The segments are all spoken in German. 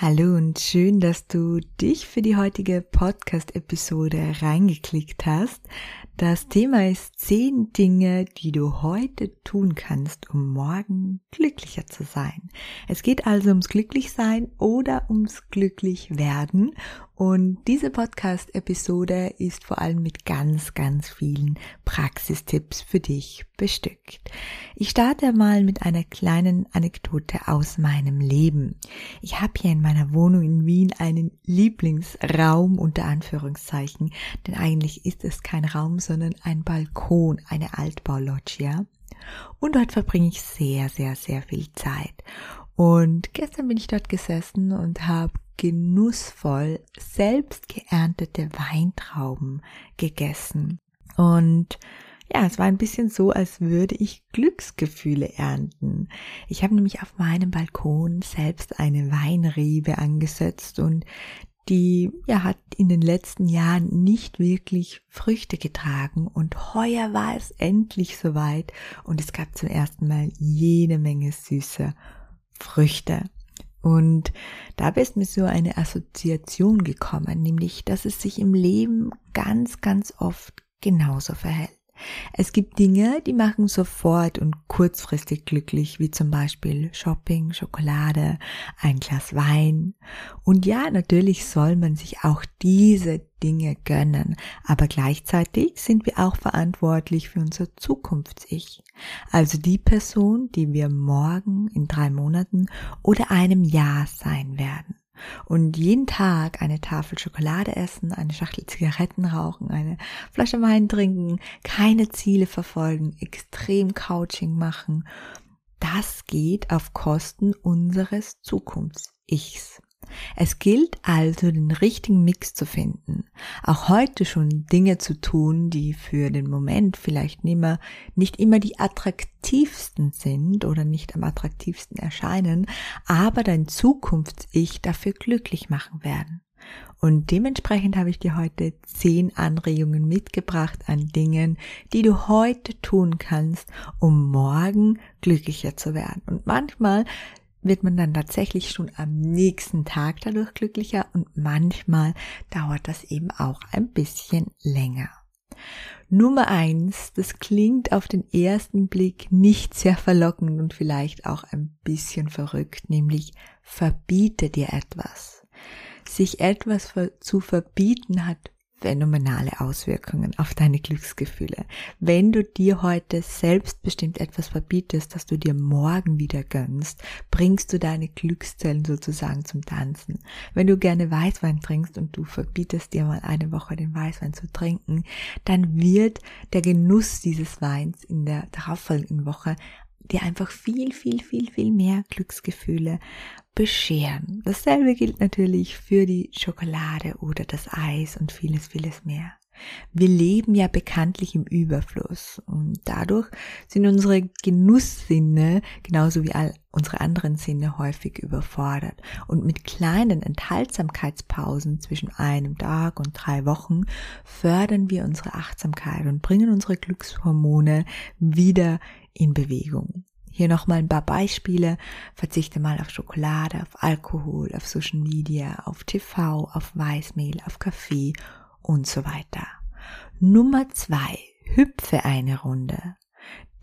Hallo und schön, dass du dich für die heutige Podcast-Episode reingeklickt hast. Das Thema ist zehn Dinge, die du heute tun kannst, um morgen glücklicher zu sein. Es geht also ums Glücklichsein oder ums Glücklichwerden. Und diese Podcast-Episode ist vor allem mit ganz, ganz vielen Praxistipps für dich bestückt. Ich starte mal mit einer kleinen Anekdote aus meinem Leben. Ich habe hier in meiner Wohnung in Wien einen Lieblingsraum unter Anführungszeichen, denn eigentlich ist es kein Raum, sondern ein Balkon, eine Altbauloggia. Und dort verbringe ich sehr, sehr, sehr viel Zeit. Und gestern bin ich dort gesessen und habe genussvoll selbst geerntete Weintrauben gegessen. Und ja, es war ein bisschen so, als würde ich Glücksgefühle ernten. Ich habe nämlich auf meinem Balkon selbst eine Weinrebe angesetzt und die ja, hat in den letzten Jahren nicht wirklich Früchte getragen und heuer war es endlich soweit und es gab zum ersten Mal jede Menge süße Früchte. Und dabei ist mir so eine Assoziation gekommen, nämlich, dass es sich im Leben ganz, ganz oft genauso verhält. Es gibt Dinge, die machen sofort und kurzfristig glücklich, wie zum Beispiel Shopping, Schokolade, ein Glas Wein. Und ja, natürlich soll man sich auch diese Dinge gönnen, aber gleichzeitig sind wir auch verantwortlich für unser Zukunfts-Ich. Also die Person, die wir morgen, in drei Monaten oder einem Jahr sein werden und jeden Tag eine Tafel Schokolade essen, eine Schachtel Zigaretten rauchen, eine Flasche Wein trinken, keine Ziele verfolgen, extrem Couching machen, das geht auf Kosten unseres Zukunfts-Ichs. Es gilt also, den richtigen Mix zu finden. Auch heute schon Dinge zu tun, die für den Moment vielleicht nicht, mehr, nicht immer die attraktivsten sind oder nicht am attraktivsten erscheinen, aber dein Zukunfts-Ich dafür glücklich machen werden. Und dementsprechend habe ich dir heute zehn Anregungen mitgebracht an Dingen, die du heute tun kannst, um morgen glücklicher zu werden. Und manchmal wird man dann tatsächlich schon am nächsten Tag dadurch glücklicher und manchmal dauert das eben auch ein bisschen länger. Nummer eins, das klingt auf den ersten Blick nicht sehr verlockend und vielleicht auch ein bisschen verrückt, nämlich verbiete dir etwas. Sich etwas zu verbieten hat phänomenale Auswirkungen auf deine Glücksgefühle. Wenn du dir heute selbstbestimmt etwas verbietest, das du dir morgen wieder gönnst, bringst du deine Glückszellen sozusagen zum Tanzen. Wenn du gerne Weißwein trinkst und du verbietest dir mal eine Woche den Weißwein zu trinken, dann wird der Genuss dieses Weins in der darauffolgenden Woche dir einfach viel, viel, viel, viel mehr Glücksgefühle bescheren. Dasselbe gilt natürlich für die Schokolade oder das Eis und vieles, vieles mehr. Wir leben ja bekanntlich im Überfluss und dadurch sind unsere Genusssinne genauso wie all unsere anderen Sinne häufig überfordert. Und mit kleinen Enthaltsamkeitspausen zwischen einem Tag und drei Wochen fördern wir unsere Achtsamkeit und bringen unsere Glückshormone wieder in Bewegung. Hier nochmal ein paar Beispiele. Verzichte mal auf Schokolade, auf Alkohol, auf Social Media, auf TV, auf Weißmehl, auf Kaffee und so weiter. Nummer zwei. Hüpfe eine Runde.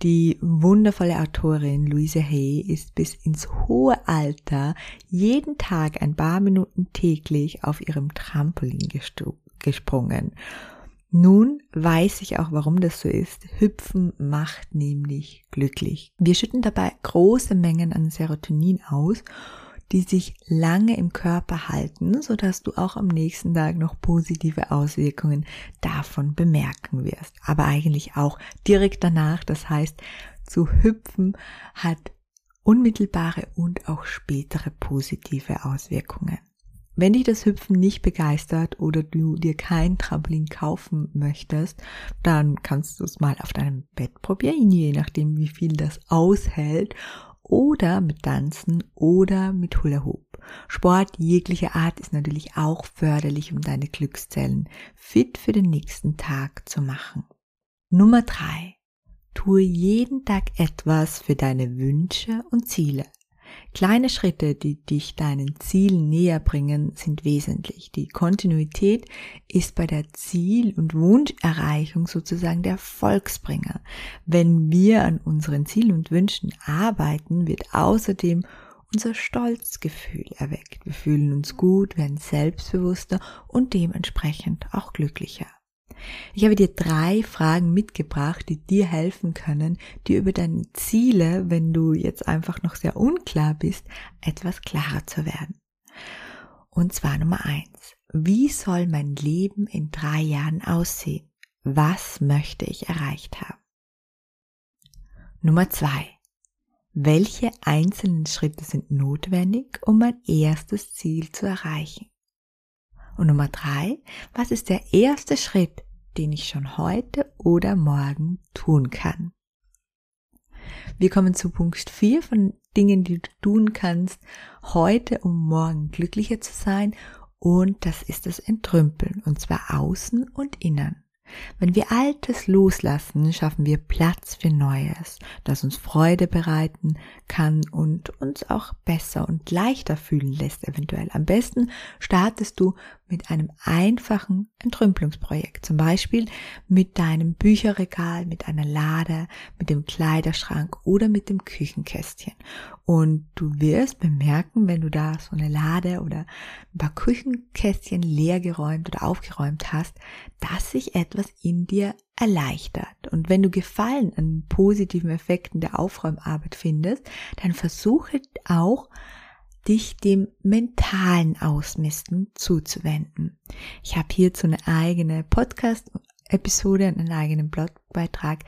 Die wundervolle Autorin Louise Hay ist bis ins hohe Alter jeden Tag ein paar Minuten täglich auf ihrem Trampolin gesprungen nun weiß ich auch, warum das so ist. Hüpfen macht nämlich glücklich. Wir schütten dabei große Mengen an Serotonin aus, die sich lange im Körper halten, sodass du auch am nächsten Tag noch positive Auswirkungen davon bemerken wirst. Aber eigentlich auch direkt danach. Das heißt, zu hüpfen hat unmittelbare und auch spätere positive Auswirkungen. Wenn dich das Hüpfen nicht begeistert oder du dir kein Trampolin kaufen möchtest, dann kannst du es mal auf deinem Bett probieren, je nachdem wie viel das aushält oder mit Tanzen oder mit Hula Hoop. Sport jeglicher Art ist natürlich auch förderlich, um deine Glückszellen fit für den nächsten Tag zu machen. Nummer drei: Tue jeden Tag etwas für deine Wünsche und Ziele. Kleine Schritte, die dich deinen Zielen näher bringen, sind wesentlich. Die Kontinuität ist bei der Ziel- und Wunscherreichung sozusagen der Volksbringer. Wenn wir an unseren Zielen und Wünschen arbeiten, wird außerdem unser Stolzgefühl erweckt. Wir fühlen uns gut, werden selbstbewusster und dementsprechend auch glücklicher. Ich habe dir drei Fragen mitgebracht, die dir helfen können, dir über deine Ziele, wenn du jetzt einfach noch sehr unklar bist, etwas klarer zu werden. Und zwar Nummer eins. Wie soll mein Leben in drei Jahren aussehen? Was möchte ich erreicht haben? Nummer zwei. Welche einzelnen Schritte sind notwendig, um mein erstes Ziel zu erreichen? Und Nummer drei, was ist der erste Schritt, den ich schon heute oder morgen tun kann? Wir kommen zu Punkt 4 von Dingen, die du tun kannst, heute um morgen glücklicher zu sein. Und das ist das Entrümpeln, und zwar außen und innen. Wenn wir Altes loslassen, schaffen wir Platz für Neues, das uns Freude bereiten kann und uns auch besser und leichter fühlen lässt eventuell. Am besten startest du mit einem einfachen Entrümpelungsprojekt, zum Beispiel mit deinem Bücherregal, mit einer Lade, mit dem Kleiderschrank oder mit dem Küchenkästchen. Und du wirst bemerken, wenn du da so eine Lade oder ein paar Küchenkästchen leergeräumt oder aufgeräumt hast, dass sich etwas in dir erleichtert. Und wenn du Gefallen an positiven Effekten der Aufräumarbeit findest, dann versuche auch, dich dem mentalen Ausmisten zuzuwenden. Ich habe hierzu eine eigene Podcast-Episode und einen eigenen Blogbeitrag,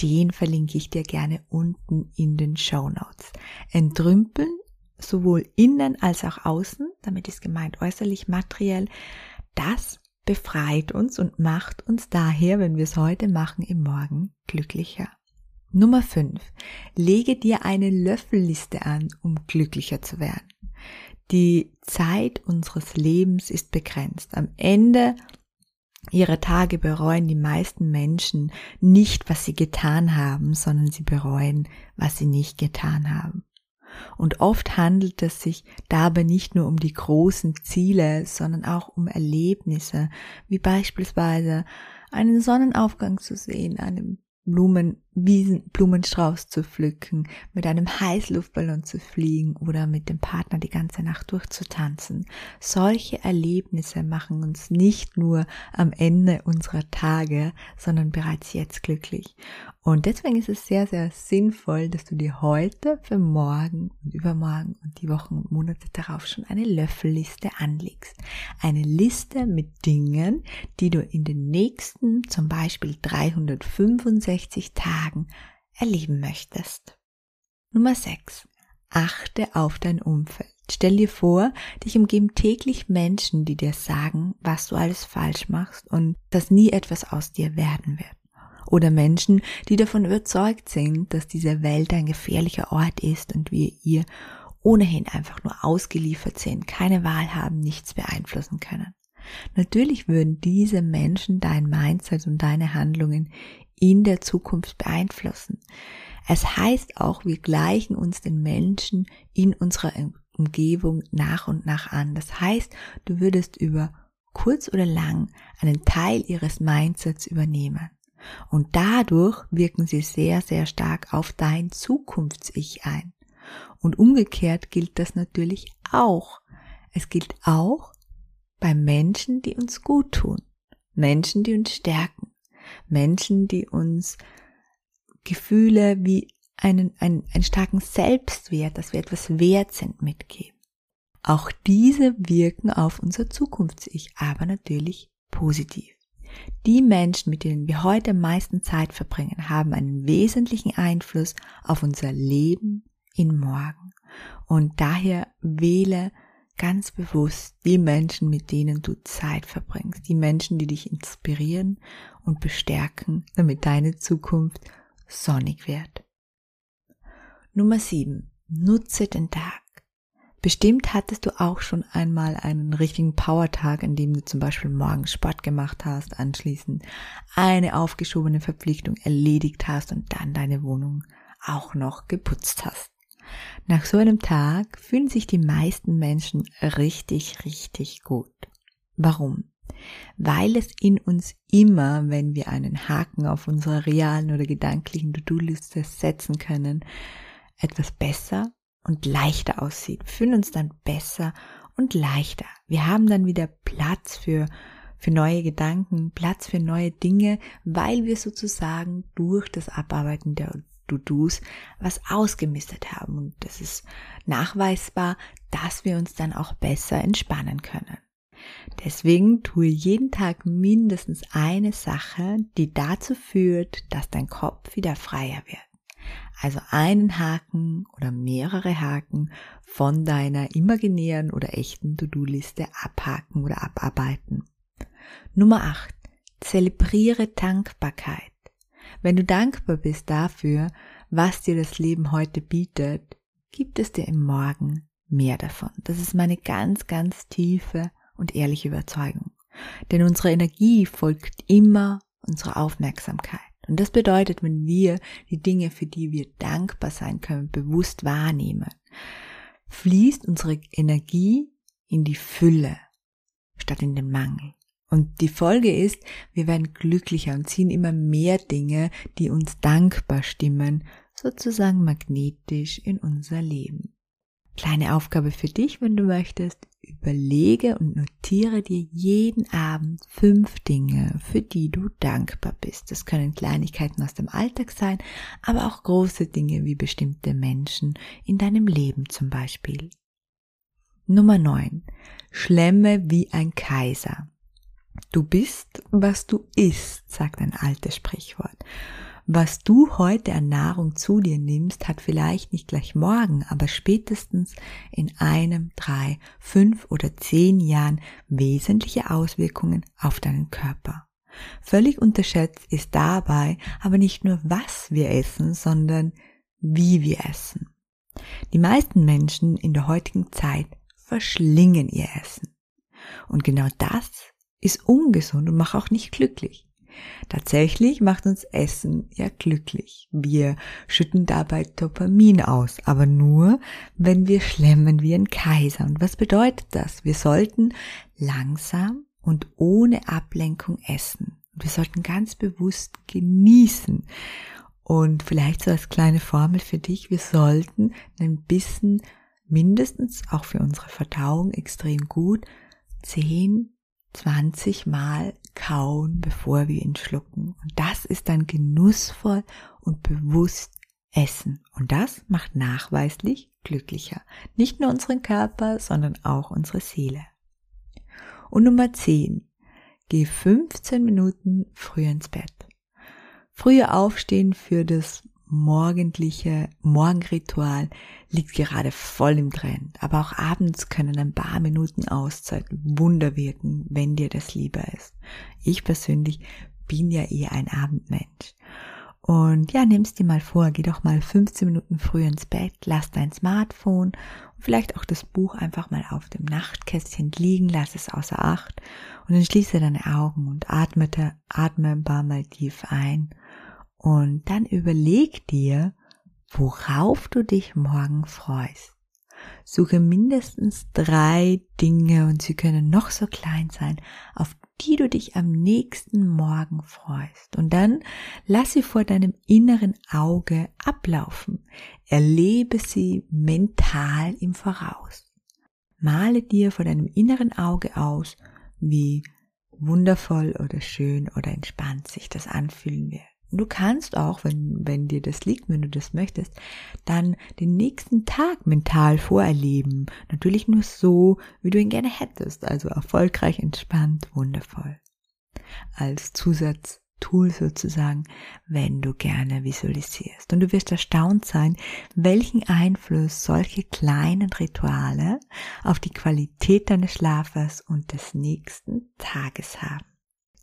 den verlinke ich dir gerne unten in den Show Notes. Entrümpeln, sowohl innen als auch außen, damit ist gemeint äußerlich materiell, das befreit uns und macht uns daher, wenn wir es heute machen, im Morgen glücklicher. Nummer 5. Lege dir eine Löffelliste an, um glücklicher zu werden. Die Zeit unseres Lebens ist begrenzt. Am Ende ihrer Tage bereuen die meisten Menschen nicht, was sie getan haben, sondern sie bereuen, was sie nicht getan haben. Und oft handelt es sich dabei nicht nur um die großen Ziele, sondern auch um Erlebnisse, wie beispielsweise einen Sonnenaufgang zu sehen, einem Blumenwiesen, Blumenstrauß zu pflücken, mit einem Heißluftballon zu fliegen oder mit dem Partner die ganze Nacht durchzutanzen. Solche Erlebnisse machen uns nicht nur am Ende unserer Tage, sondern bereits jetzt glücklich. Und deswegen ist es sehr, sehr sinnvoll, dass du dir heute für morgen und übermorgen und die Wochen und Monate darauf schon eine Löffelliste anlegst. Eine Liste mit Dingen, die du in den nächsten zum Beispiel 365 Tagen erleben möchtest. Nummer 6. Achte auf dein Umfeld. Stell dir vor, dich umgeben täglich Menschen, die dir sagen, was du alles falsch machst und dass nie etwas aus dir werden wird oder Menschen, die davon überzeugt sind, dass diese Welt ein gefährlicher Ort ist und wir ihr ohnehin einfach nur ausgeliefert sind, keine Wahl haben, nichts beeinflussen können. Natürlich würden diese Menschen dein Mindset und deine Handlungen in der Zukunft beeinflussen. Es heißt auch, wir gleichen uns den Menschen in unserer Umgebung nach und nach an. Das heißt, du würdest über kurz oder lang einen Teil ihres Mindsets übernehmen. Und dadurch wirken sie sehr, sehr stark auf dein Zukunfts-Ich ein. Und umgekehrt gilt das natürlich auch. Es gilt auch bei Menschen, die uns gut tun. Menschen, die uns stärken. Menschen, die uns Gefühle wie einen, einen, einen starken Selbstwert, dass wir etwas wert sind, mitgeben. Auch diese wirken auf unser Zukunfts-Ich, aber natürlich positiv. Die Menschen, mit denen wir heute am meisten Zeit verbringen, haben einen wesentlichen Einfluss auf unser Leben in morgen. Und daher wähle ganz bewusst die Menschen, mit denen du Zeit verbringst, die Menschen, die dich inspirieren und bestärken, damit deine Zukunft sonnig wird. Nummer 7. Nutze den Tag. Bestimmt hattest du auch schon einmal einen richtigen Powertag, in dem du zum Beispiel morgens Sport gemacht hast, anschließend eine aufgeschobene Verpflichtung erledigt hast und dann deine Wohnung auch noch geputzt hast. Nach so einem Tag fühlen sich die meisten Menschen richtig, richtig gut. Warum? Weil es in uns immer, wenn wir einen Haken auf unserer realen oder gedanklichen To-Do-Liste setzen können, etwas besser und leichter aussieht. Wir fühlen uns dann besser und leichter. Wir haben dann wieder Platz für, für neue Gedanken, Platz für neue Dinge, weil wir sozusagen durch das Abarbeiten der To-Dos was ausgemistet haben. Und das ist nachweisbar, dass wir uns dann auch besser entspannen können. Deswegen tue jeden Tag mindestens eine Sache, die dazu führt, dass dein Kopf wieder freier wird. Also einen Haken oder mehrere Haken von deiner imaginären oder echten To-Do-Liste abhaken oder abarbeiten. Nummer 8. Zelebriere Dankbarkeit. Wenn du dankbar bist dafür, was dir das Leben heute bietet, gibt es dir im Morgen mehr davon. Das ist meine ganz, ganz tiefe und ehrliche Überzeugung. Denn unsere Energie folgt immer unserer Aufmerksamkeit. Und das bedeutet, wenn wir die Dinge, für die wir dankbar sein können, bewusst wahrnehmen, fließt unsere Energie in die Fülle statt in den Mangel. Und die Folge ist, wir werden glücklicher und ziehen immer mehr Dinge, die uns dankbar stimmen, sozusagen magnetisch in unser Leben. Kleine Aufgabe für dich, wenn du möchtest. Überlege und notiere dir jeden Abend fünf Dinge, für die du dankbar bist. Das können Kleinigkeiten aus dem Alltag sein, aber auch große Dinge wie bestimmte Menschen in deinem Leben zum Beispiel. Nummer 9. Schlemme wie ein Kaiser. Du bist, was du isst, sagt ein altes Sprichwort. Was du heute an Nahrung zu dir nimmst, hat vielleicht nicht gleich morgen, aber spätestens in einem, drei, fünf oder zehn Jahren wesentliche Auswirkungen auf deinen Körper. Völlig unterschätzt ist dabei aber nicht nur, was wir essen, sondern wie wir essen. Die meisten Menschen in der heutigen Zeit verschlingen ihr Essen. Und genau das ist ungesund und macht auch nicht glücklich. Tatsächlich macht uns Essen ja glücklich. Wir schütten dabei Dopamin aus, aber nur, wenn wir schlemmen wie ein Kaiser. Und was bedeutet das? Wir sollten langsam und ohne Ablenkung essen. wir sollten ganz bewusst genießen. Und vielleicht so als kleine Formel für dich, wir sollten einen Bissen mindestens auch für unsere Verdauung extrem gut 10 20 Mal kauen, bevor wir ihn schlucken. Und das ist dann genussvoll und bewusst essen. Und das macht nachweislich glücklicher. Nicht nur unseren Körper, sondern auch unsere Seele. Und Nummer 10. Geh 15 Minuten früh ins Bett. Früher aufstehen für das morgendliche Morgenritual liegt gerade voll im Trend. Aber auch abends können ein paar Minuten Auszeit Wunder wirken, wenn dir das lieber ist. Ich persönlich bin ja eher ein Abendmensch. Und ja, nimm's dir mal vor, geh doch mal 15 Minuten früh ins Bett, lass dein Smartphone und vielleicht auch das Buch einfach mal auf dem Nachtkästchen liegen, lass es außer Acht und dann schließe deine Augen und atme, atme ein paar Mal tief ein und dann überleg dir, worauf du dich morgen freust. Suche mindestens drei Dinge und sie können noch so klein sein, auf die du dich am nächsten Morgen freust. Und dann lass sie vor deinem inneren Auge ablaufen. Erlebe sie mental im Voraus. Male dir vor deinem inneren Auge aus, wie wundervoll oder schön oder entspannt sich das anfühlen wird. Du kannst auch, wenn, wenn dir das liegt, wenn du das möchtest, dann den nächsten Tag mental vorerleben. Natürlich nur so, wie du ihn gerne hättest. Also erfolgreich, entspannt, wundervoll. Als Zusatz Tool sozusagen, wenn du gerne visualisierst. Und du wirst erstaunt sein, welchen Einfluss solche kleinen Rituale auf die Qualität deines Schlafes und des nächsten Tages haben.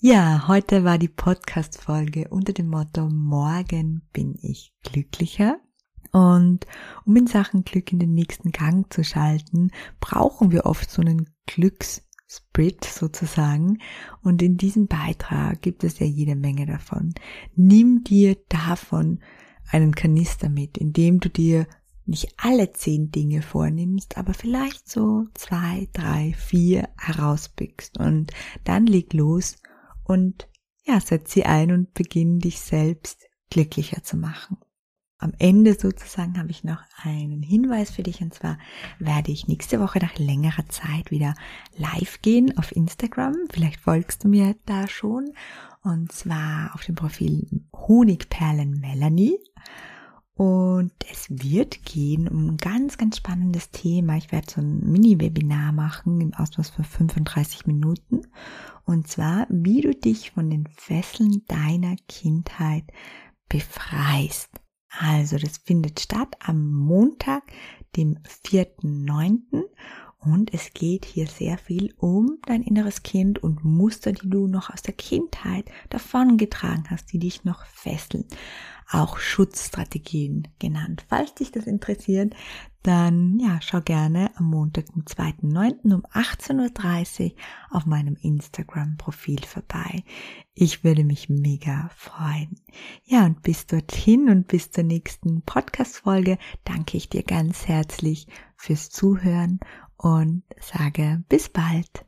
Ja, heute war die Podcast-Folge unter dem Motto Morgen bin ich glücklicher. Und um in Sachen Glück in den nächsten Gang zu schalten, brauchen wir oft so einen Glückssprit sozusagen. Und in diesem Beitrag gibt es ja jede Menge davon. Nimm dir davon einen Kanister mit, indem du dir nicht alle zehn Dinge vornimmst, aber vielleicht so zwei, drei, vier herauspickst. Und dann leg los und ja, setz sie ein und beginn dich selbst glücklicher zu machen. Am Ende sozusagen habe ich noch einen Hinweis für dich und zwar werde ich nächste Woche nach längerer Zeit wieder live gehen auf Instagram. Vielleicht folgst du mir da schon und zwar auf dem Profil Honigperlen Melanie. Und es wird gehen um ein ganz, ganz spannendes Thema. Ich werde so ein Mini-Webinar machen im Ausmaß von 35 Minuten. Und zwar, wie du dich von den Fesseln deiner Kindheit befreist. Also, das findet statt am Montag, dem 4.9. Und es geht hier sehr viel um dein inneres Kind und Muster, die du noch aus der Kindheit davongetragen hast, die dich noch fesseln auch Schutzstrategien genannt. Falls dich das interessiert, dann ja, schau gerne am Montag, dem 2.9. um 18.30 Uhr auf meinem Instagram-Profil vorbei. Ich würde mich mega freuen. Ja, und bis dorthin und bis zur nächsten Podcast-Folge danke ich dir ganz herzlich fürs Zuhören und sage bis bald.